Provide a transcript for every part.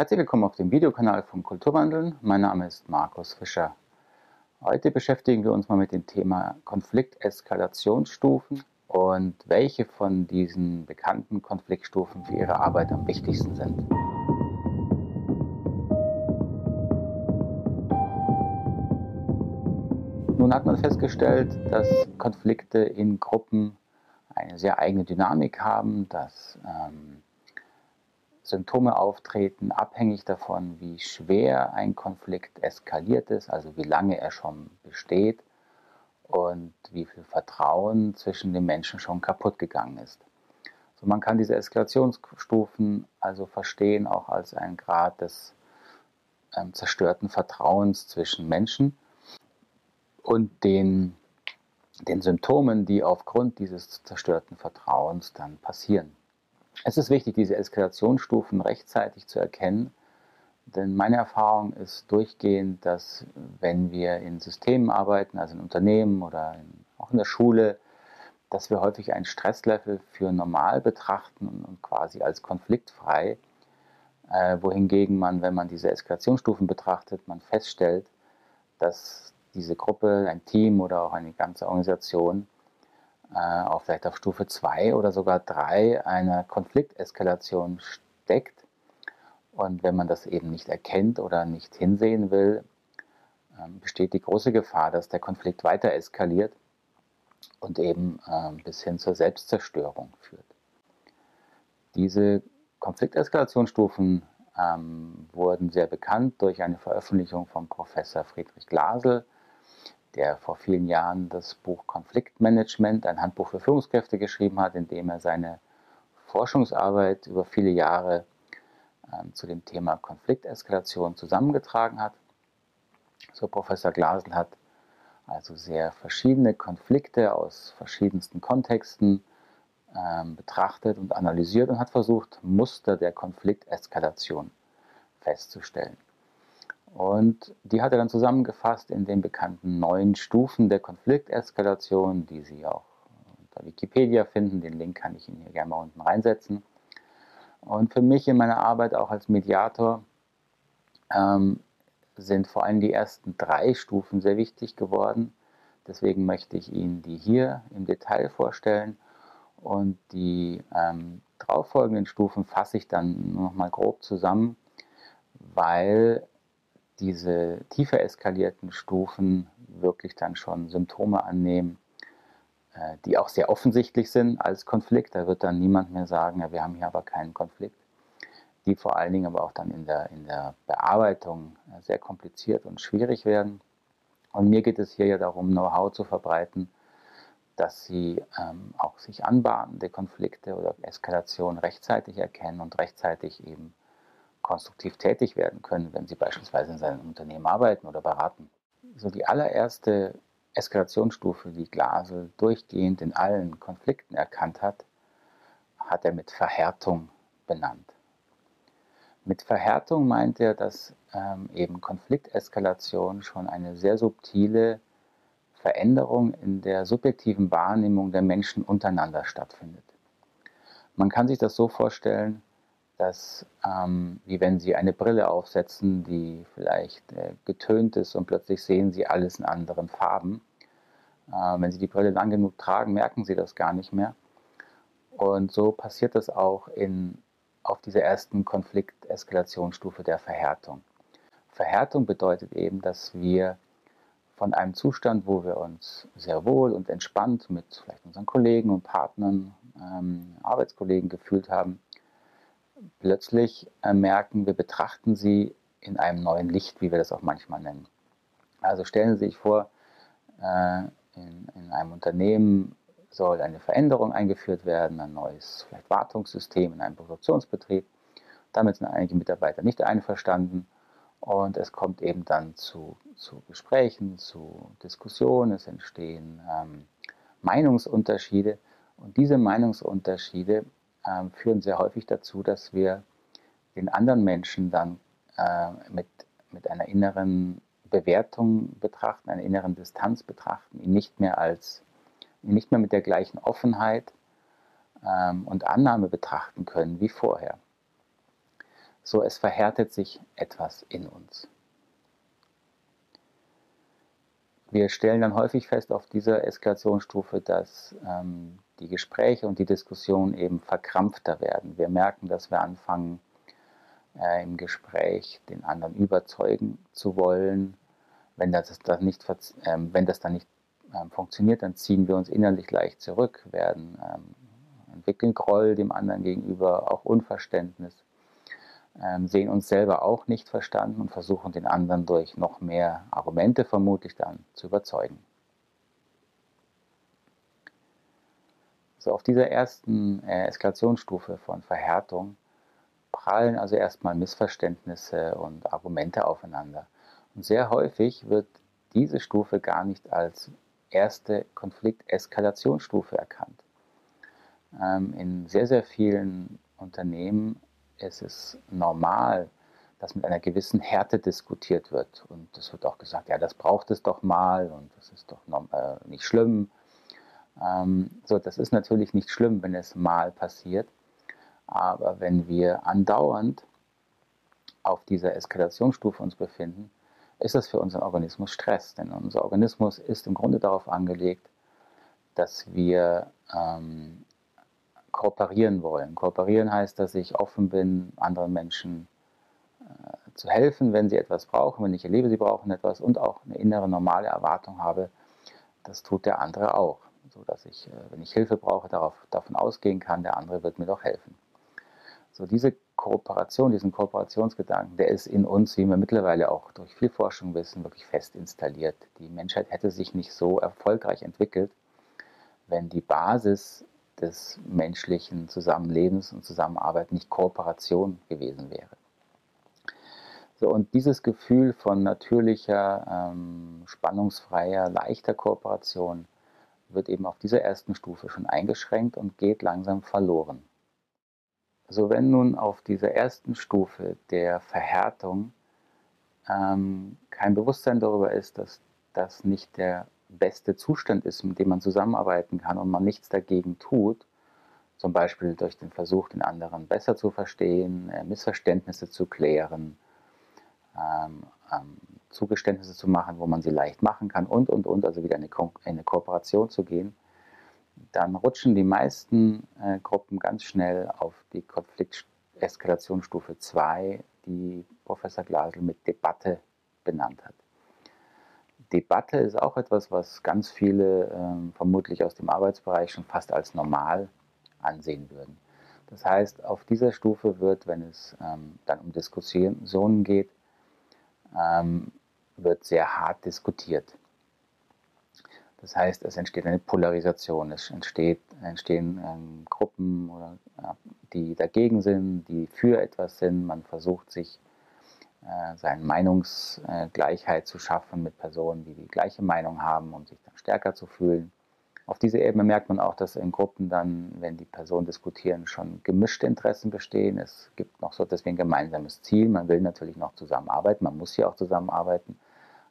Herzlich willkommen auf dem Videokanal vom Kulturwandeln. Mein Name ist Markus Fischer. Heute beschäftigen wir uns mal mit dem Thema Konflikteskalationsstufen und welche von diesen bekannten Konfliktstufen für Ihre Arbeit am wichtigsten sind. Nun hat man festgestellt, dass Konflikte in Gruppen eine sehr eigene Dynamik haben, dass ähm, Symptome auftreten, abhängig davon, wie schwer ein Konflikt eskaliert ist, also wie lange er schon besteht und wie viel Vertrauen zwischen den Menschen schon kaputt gegangen ist. So, man kann diese Eskalationsstufen also verstehen auch als einen Grad des ähm, zerstörten Vertrauens zwischen Menschen und den, den Symptomen, die aufgrund dieses zerstörten Vertrauens dann passieren. Es ist wichtig, diese Eskalationsstufen rechtzeitig zu erkennen, denn meine Erfahrung ist durchgehend, dass wenn wir in Systemen arbeiten, also in Unternehmen oder in, auch in der Schule, dass wir häufig ein Stresslevel für normal betrachten und quasi als konfliktfrei, äh, wohingegen man, wenn man diese Eskalationsstufen betrachtet, man feststellt, dass diese Gruppe, ein Team oder auch eine ganze Organisation äh, auch vielleicht auf Stufe 2 oder sogar 3 einer Konflikteskalation steckt. Und wenn man das eben nicht erkennt oder nicht hinsehen will, äh, besteht die große Gefahr, dass der Konflikt weiter eskaliert und eben äh, bis hin zur Selbstzerstörung führt. Diese Konflikteskalationsstufen ähm, wurden sehr bekannt durch eine Veröffentlichung von Professor Friedrich Glasel der vor vielen Jahren das Buch Konfliktmanagement, ein Handbuch für Führungskräfte geschrieben hat, in dem er seine Forschungsarbeit über viele Jahre ähm, zu dem Thema Konflikteskalation zusammengetragen hat. So Professor Glasel hat also sehr verschiedene Konflikte aus verschiedensten Kontexten ähm, betrachtet und analysiert und hat versucht, Muster der Konflikteskalation festzustellen. Und die hat er dann zusammengefasst in den bekannten neun Stufen der Konflikteskalation, die Sie auch unter Wikipedia finden. Den Link kann ich Ihnen hier gerne mal unten reinsetzen. Und für mich in meiner Arbeit auch als Mediator ähm, sind vor allem die ersten drei Stufen sehr wichtig geworden. Deswegen möchte ich Ihnen die hier im Detail vorstellen. Und die ähm, darauffolgenden Stufen fasse ich dann nochmal grob zusammen, weil diese tiefer eskalierten Stufen wirklich dann schon Symptome annehmen, äh, die auch sehr offensichtlich sind als Konflikt. Da wird dann niemand mehr sagen, ja, wir haben hier aber keinen Konflikt. Die vor allen Dingen aber auch dann in der, in der Bearbeitung äh, sehr kompliziert und schwierig werden. Und mir geht es hier ja darum, Know-how zu verbreiten, dass sie ähm, auch sich anbahnende Konflikte oder Eskalation rechtzeitig erkennen und rechtzeitig eben konstruktiv tätig werden können, wenn Sie beispielsweise in seinem Unternehmen arbeiten oder beraten. So die allererste Eskalationsstufe, die Glasel durchgehend in allen Konflikten erkannt hat, hat er mit Verhärtung benannt. Mit Verhärtung meint er, dass ähm, eben Konflikteskalation schon eine sehr subtile Veränderung in der subjektiven Wahrnehmung der Menschen untereinander stattfindet. Man kann sich das so vorstellen, dass, ähm, wie wenn Sie eine Brille aufsetzen, die vielleicht äh, getönt ist und plötzlich sehen Sie alles in anderen Farben. Äh, wenn Sie die Brille lang genug tragen, merken Sie das gar nicht mehr. Und so passiert das auch in, auf dieser ersten Konflikteskalationsstufe der Verhärtung. Verhärtung bedeutet eben, dass wir von einem Zustand, wo wir uns sehr wohl und entspannt mit vielleicht unseren Kollegen und Partnern, ähm, Arbeitskollegen gefühlt haben, plötzlich äh, merken, wir betrachten sie in einem neuen Licht, wie wir das auch manchmal nennen. Also stellen Sie sich vor, äh, in, in einem Unternehmen soll eine Veränderung eingeführt werden, ein neues vielleicht Wartungssystem in einem Produktionsbetrieb. Damit sind einige Mitarbeiter nicht einverstanden und es kommt eben dann zu, zu Gesprächen, zu Diskussionen, es entstehen ähm, Meinungsunterschiede und diese Meinungsunterschiede äh, führen sehr häufig dazu, dass wir den anderen Menschen dann äh, mit, mit einer inneren Bewertung betrachten, einer inneren Distanz betrachten, ihn nicht mehr als, nicht mehr mit der gleichen Offenheit ähm, und Annahme betrachten können wie vorher. So, es verhärtet sich etwas in uns. Wir stellen dann häufig fest auf dieser Eskalationsstufe, dass ähm, die Gespräche und die Diskussionen eben verkrampfter werden. Wir merken, dass wir anfangen, äh, im Gespräch den anderen überzeugen zu wollen. Wenn das, das nicht, äh, wenn das dann nicht äh, funktioniert, dann ziehen wir uns innerlich leicht zurück, werden ähm, entwickeln Groll dem anderen gegenüber, auch Unverständnis, ähm, sehen uns selber auch nicht verstanden und versuchen den anderen durch noch mehr Argumente vermutlich dann zu überzeugen. So auf dieser ersten äh, Eskalationsstufe von Verhärtung prallen also erstmal Missverständnisse und Argumente aufeinander. Und sehr häufig wird diese Stufe gar nicht als erste Konflikteskalationsstufe erkannt. Ähm, in sehr, sehr vielen Unternehmen ist es normal, dass mit einer gewissen Härte diskutiert wird. Und es wird auch gesagt, ja, das braucht es doch mal und das ist doch äh, nicht schlimm. Ähm, so, das ist natürlich nicht schlimm, wenn es mal passiert. Aber wenn wir andauernd auf dieser Eskalationsstufe uns befinden, ist das für unseren Organismus Stress. Denn unser Organismus ist im Grunde darauf angelegt, dass wir ähm, kooperieren wollen. Kooperieren heißt, dass ich offen bin, anderen Menschen äh, zu helfen, wenn sie etwas brauchen, wenn ich erlebe, sie brauchen etwas und auch eine innere normale Erwartung habe, das tut der andere auch. Dass ich, äh, wenn ich Hilfe brauche, darauf, davon ausgehen kann, der andere wird mir doch helfen. So diese Kooperation, diesen Kooperationsgedanken, der ist in uns, wie wir mittlerweile auch durch viel Forschung wissen, wirklich fest installiert. Die Menschheit hätte sich nicht so erfolgreich entwickelt, wenn die Basis des menschlichen Zusammenlebens und Zusammenarbeit nicht Kooperation gewesen wäre. So, und dieses Gefühl von natürlicher, ähm, spannungsfreier, leichter Kooperation wird eben auf dieser ersten Stufe schon eingeschränkt und geht langsam verloren. So, wenn nun auf dieser ersten Stufe der Verhärtung ähm, kein Bewusstsein darüber ist, dass das nicht der beste Zustand ist, mit dem man zusammenarbeiten kann und man nichts dagegen tut, zum Beispiel durch den Versuch, den anderen besser zu verstehen, äh, Missverständnisse zu klären, ähm, ähm, Zugeständnisse zu machen, wo man sie leicht machen kann und, und, und, also wieder in eine, Ko eine Kooperation zu gehen, dann rutschen die meisten äh, Gruppen ganz schnell auf die Konflikteskalationsstufe 2, die Professor Glasel mit Debatte benannt hat. Debatte ist auch etwas, was ganz viele ähm, vermutlich aus dem Arbeitsbereich schon fast als normal ansehen würden. Das heißt, auf dieser Stufe wird, wenn es ähm, dann um Diskussionen geht, ähm, wird sehr hart diskutiert. Das heißt, es entsteht eine Polarisation, es entsteht, entstehen ähm, Gruppen, oder, ja, die dagegen sind, die für etwas sind. Man versucht sich äh, seine Meinungsgleichheit zu schaffen mit Personen, die die gleiche Meinung haben, um sich dann stärker zu fühlen. Auf dieser Ebene merkt man auch, dass in Gruppen dann, wenn die Personen diskutieren, schon gemischte Interessen bestehen. Es gibt noch so deswegen ein gemeinsames Ziel. Man will natürlich noch zusammenarbeiten, man muss hier auch zusammenarbeiten.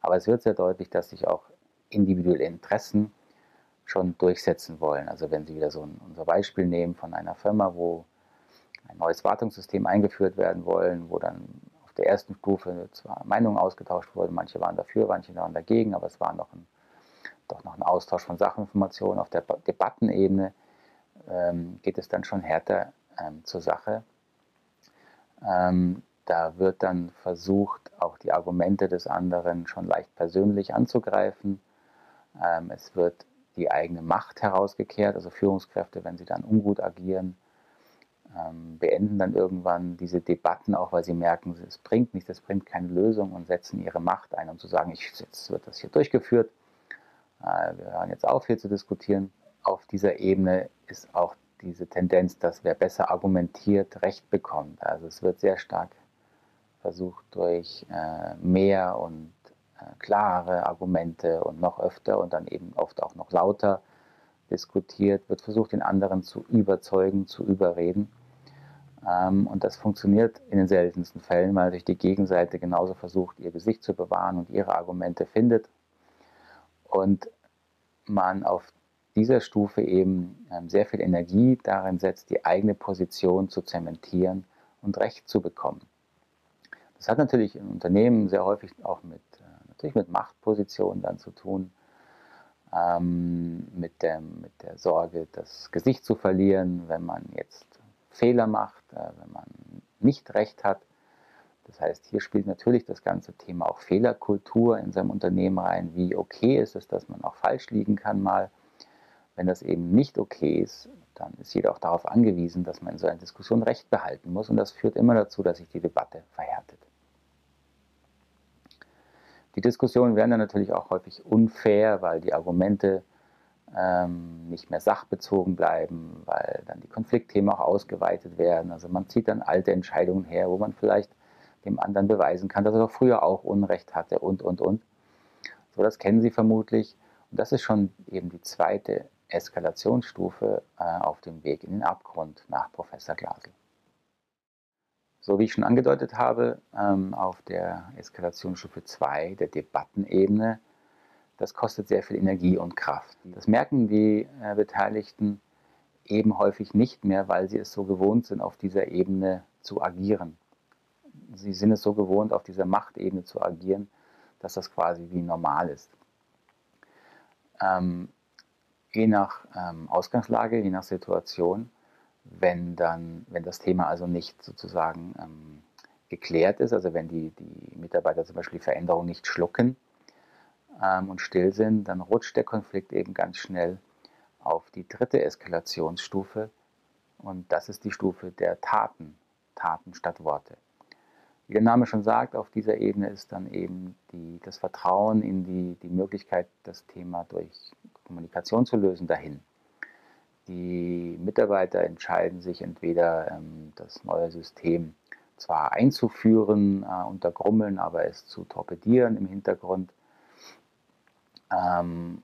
Aber es wird sehr deutlich, dass sich auch individuelle Interessen schon durchsetzen wollen. Also wenn Sie wieder so ein, unser Beispiel nehmen von einer Firma, wo ein neues Wartungssystem eingeführt werden wollen, wo dann auf der ersten Stufe zwar Meinungen ausgetauscht wurden, manche waren dafür, manche waren dagegen, aber es war noch ein, doch noch ein Austausch von Sachinformationen. Auf der Debattenebene ähm, geht es dann schon härter ähm, zur Sache. Ähm, da wird dann versucht, auch die Argumente des anderen schon leicht persönlich anzugreifen ähm, es wird die eigene Macht herausgekehrt, also Führungskräfte, wenn sie dann ungut agieren, ähm, beenden dann irgendwann diese Debatten, auch weil sie merken, es bringt nichts, es bringt keine Lösung und setzen ihre Macht ein, um zu sagen, ich, jetzt wird das hier durchgeführt, wir hören jetzt auf, hier zu diskutieren. Auf dieser Ebene ist auch diese Tendenz, dass wer besser argumentiert, Recht bekommt. Also es wird sehr stark versucht, durch äh, mehr und äh, klare Argumente und noch öfter und dann eben oft auch noch lauter diskutiert, wird versucht, den anderen zu überzeugen, zu überreden. Ähm, und das funktioniert in den seltensten Fällen, weil sich die Gegenseite genauso versucht, ihr Gesicht zu bewahren und ihre Argumente findet. Und man auf dieser Stufe eben ähm, sehr viel Energie darin setzt, die eigene Position zu zementieren und Recht zu bekommen. Das hat natürlich in Unternehmen sehr häufig auch mit, äh, natürlich mit Machtpositionen dann zu tun, ähm, mit, dem, mit der Sorge, das Gesicht zu verlieren, wenn man jetzt Fehler macht, äh, wenn man nicht recht hat. Das heißt, hier spielt natürlich das ganze Thema auch Fehlerkultur in seinem Unternehmen rein. Wie okay ist es, dass man auch falsch liegen kann mal? Wenn das eben nicht okay ist, dann ist jeder auch darauf angewiesen, dass man in so einer Diskussion Recht behalten muss. Und das führt immer dazu, dass sich die Debatte verhärtet. Die Diskussionen werden dann natürlich auch häufig unfair, weil die Argumente ähm, nicht mehr sachbezogen bleiben, weil dann die Konfliktthemen auch ausgeweitet werden. Also man zieht dann alte Entscheidungen her, wo man vielleicht dem anderen beweisen kann, dass er doch früher auch Unrecht hatte und, und, und. So, das kennen Sie vermutlich. Und das ist schon eben die zweite Eskalationsstufe äh, auf dem Weg in den Abgrund nach Professor Glasel. So wie ich schon angedeutet habe, ähm, auf der Eskalationsstufe 2, der Debattenebene, das kostet sehr viel Energie und Kraft. Das merken die äh, Beteiligten eben häufig nicht mehr, weil sie es so gewohnt sind, auf dieser Ebene zu agieren. Sie sind es so gewohnt, auf dieser Machtebene zu agieren, dass das quasi wie normal ist. Ähm, je nach ähm, Ausgangslage, je nach Situation, wenn dann, wenn das Thema also nicht sozusagen ähm, geklärt ist, also wenn die, die Mitarbeiter zum Beispiel die Veränderung nicht schlucken ähm, und still sind, dann rutscht der Konflikt eben ganz schnell auf die dritte Eskalationsstufe und das ist die Stufe der Taten, Taten statt Worte. Wie der Name schon sagt, auf dieser Ebene ist dann eben die, das Vertrauen in die, die Möglichkeit, das Thema durch Kommunikation zu lösen, dahin. Die Mitarbeiter entscheiden sich entweder ähm, das neue System zwar einzuführen äh, unter Grummeln, aber es zu torpedieren im Hintergrund ähm,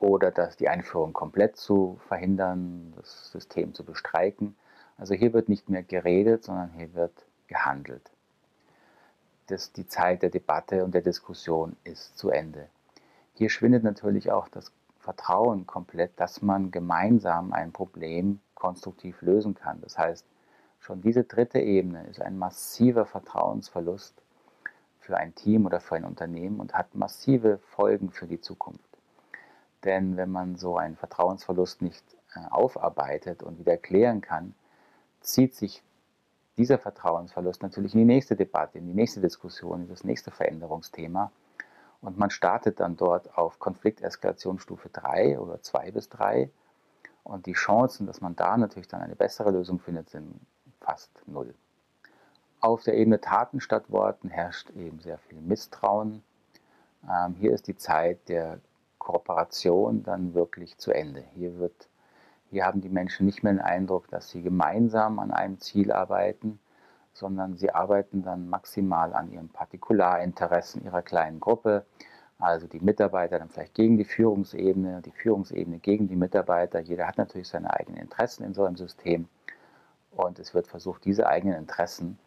oder dass die Einführung komplett zu verhindern, das System zu bestreiken. Also hier wird nicht mehr geredet, sondern hier wird gehandelt das, die Zeit der Debatte und der Diskussion ist zu Ende. Hier schwindet natürlich auch das Vertrauen komplett, dass man gemeinsam ein Problem konstruktiv lösen kann. Das heißt, schon diese dritte Ebene ist ein massiver Vertrauensverlust für ein Team oder für ein Unternehmen und hat massive Folgen für die Zukunft. Denn wenn man so einen Vertrauensverlust nicht äh, aufarbeitet und wieder klären kann, zieht sich dieser Vertrauensverlust natürlich in die nächste Debatte, in die nächste Diskussion, in das nächste Veränderungsthema. Und man startet dann dort auf Konflikteskalationsstufe 3 oder 2 bis 3. Und die Chancen, dass man da natürlich dann eine bessere Lösung findet, sind fast null. Auf der Ebene Taten statt Worten herrscht eben sehr viel Misstrauen. Ähm, hier ist die Zeit der Kooperation dann wirklich zu Ende. Hier wird hier haben die Menschen nicht mehr den Eindruck, dass sie gemeinsam an einem Ziel arbeiten, sondern sie arbeiten dann maximal an ihren Partikularinteressen ihrer kleinen Gruppe. Also die Mitarbeiter dann vielleicht gegen die Führungsebene, die Führungsebene gegen die Mitarbeiter. Jeder hat natürlich seine eigenen Interessen in so einem System. Und es wird versucht, diese eigenen Interessen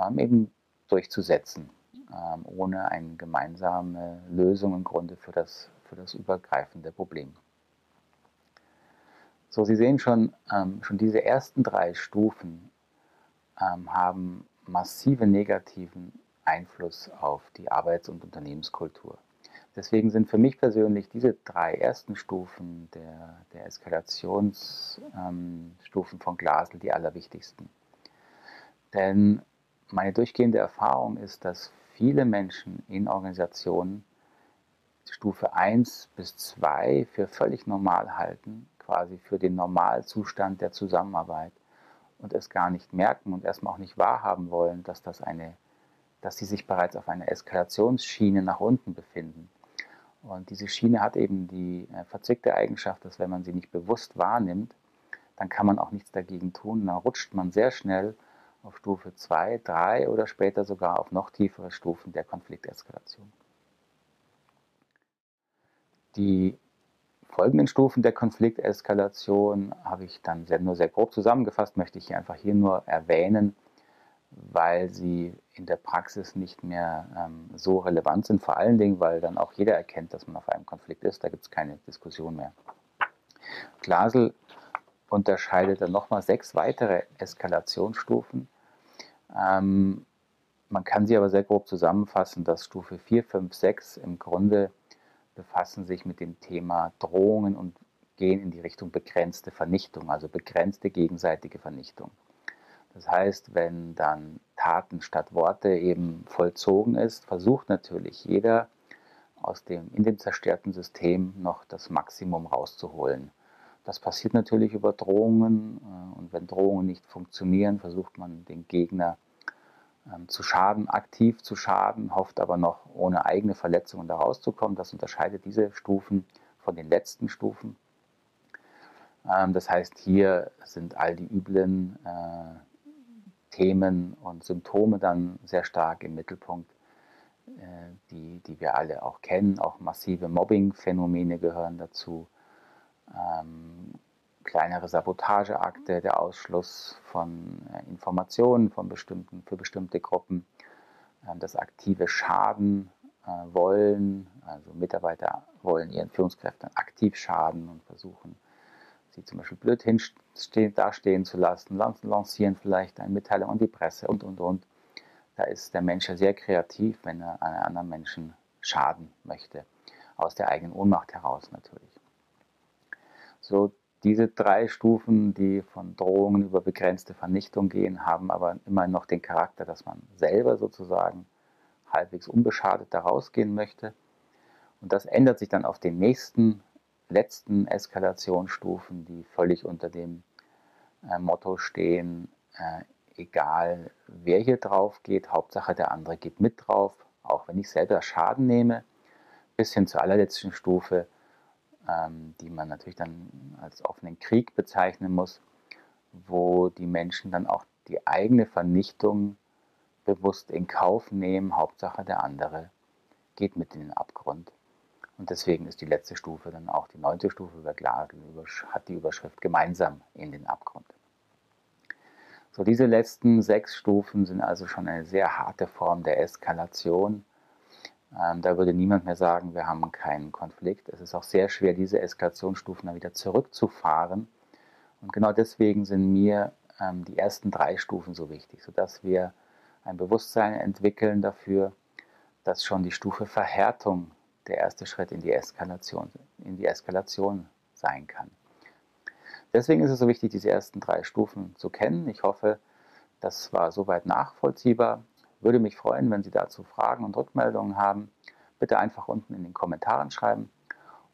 ähm, eben durchzusetzen, ähm, ohne eine gemeinsame Lösung im Grunde für das, für das übergreifende Problem. So, Sie sehen schon, ähm, schon diese ersten drei Stufen ähm, haben massive negativen Einfluss auf die Arbeits- und Unternehmenskultur. Deswegen sind für mich persönlich diese drei ersten Stufen der, der Eskalationsstufen ähm, von Glasl die allerwichtigsten. Denn meine durchgehende Erfahrung ist, dass viele Menschen in Organisationen Stufe 1 bis 2 für völlig normal halten quasi für den Normalzustand der Zusammenarbeit und es gar nicht merken und erstmal auch nicht wahrhaben wollen, dass das eine, dass sie sich bereits auf einer Eskalationsschiene nach unten befinden. Und diese Schiene hat eben die äh, verzwickte Eigenschaft, dass wenn man sie nicht bewusst wahrnimmt, dann kann man auch nichts dagegen tun. Dann rutscht man sehr schnell auf Stufe 2, 3 oder später sogar auf noch tiefere Stufen der Konflikteskalation. Die folgenden Stufen der Konflikteskalation habe ich dann sehr, nur sehr grob zusammengefasst, möchte ich hier einfach hier nur erwähnen, weil sie in der Praxis nicht mehr ähm, so relevant sind, vor allen Dingen, weil dann auch jeder erkennt, dass man auf einem Konflikt ist, da gibt es keine Diskussion mehr. Glasel unterscheidet dann nochmal sechs weitere Eskalationsstufen. Ähm, man kann sie aber sehr grob zusammenfassen, dass Stufe 4, 5, 6 im Grunde befassen sich mit dem Thema Drohungen und gehen in die Richtung begrenzte Vernichtung, also begrenzte gegenseitige Vernichtung. Das heißt, wenn dann Taten statt Worte eben vollzogen ist, versucht natürlich jeder aus dem in dem zerstörten System noch das Maximum rauszuholen. Das passiert natürlich über Drohungen äh, und wenn Drohungen nicht funktionieren, versucht man den Gegner zu schaden, aktiv zu schaden, hofft aber noch ohne eigene Verletzungen da rauszukommen. Das unterscheidet diese Stufen von den letzten Stufen. Ähm, das heißt, hier sind all die üblen äh, Themen und Symptome dann sehr stark im Mittelpunkt, äh, die, die wir alle auch kennen. Auch massive Mobbing-Phänomene gehören dazu. Kleinere Sabotageakte, der Ausschluss von äh, Informationen von bestimmten, für bestimmte Gruppen, äh, das aktive Schaden äh, wollen, also Mitarbeiter wollen ihren Führungskräften aktiv schaden und versuchen, sie zum Beispiel blöd hinstehen, dastehen zu lassen, lancieren vielleicht eine Mitteilung an die Presse und, und, und. Da ist der Mensch ja sehr kreativ, wenn er einem anderen Menschen schaden möchte. Aus der eigenen Ohnmacht heraus natürlich. So, diese drei Stufen, die von Drohungen über begrenzte Vernichtung gehen, haben aber immer noch den Charakter, dass man selber sozusagen halbwegs unbeschadet da rausgehen möchte. Und das ändert sich dann auf den nächsten letzten Eskalationsstufen, die völlig unter dem äh, Motto stehen, äh, egal wer hier drauf geht, Hauptsache der andere geht mit drauf, auch wenn ich selber Schaden nehme, bis hin zur allerletzten Stufe, die man natürlich dann als offenen Krieg bezeichnen muss, wo die Menschen dann auch die eigene Vernichtung bewusst in Kauf nehmen, Hauptsache der andere geht mit in den Abgrund. Und deswegen ist die letzte Stufe dann auch die neunte Stufe über Gladel, hat die Überschrift gemeinsam in den Abgrund. So, diese letzten sechs Stufen sind also schon eine sehr harte Form der Eskalation. Ähm, da würde niemand mehr sagen, wir haben keinen Konflikt. Es ist auch sehr schwer, diese Eskalationsstufen dann wieder zurückzufahren. Und genau deswegen sind mir ähm, die ersten drei Stufen so wichtig, sodass wir ein Bewusstsein entwickeln dafür, dass schon die Stufe Verhärtung der erste Schritt in die Eskalation, in die Eskalation sein kann. Deswegen ist es so wichtig, diese ersten drei Stufen zu kennen. Ich hoffe, das war soweit nachvollziehbar. Würde mich freuen, wenn Sie dazu Fragen und Rückmeldungen haben. Bitte einfach unten in den Kommentaren schreiben.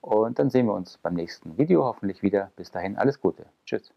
Und dann sehen wir uns beim nächsten Video hoffentlich wieder. Bis dahin alles Gute. Tschüss.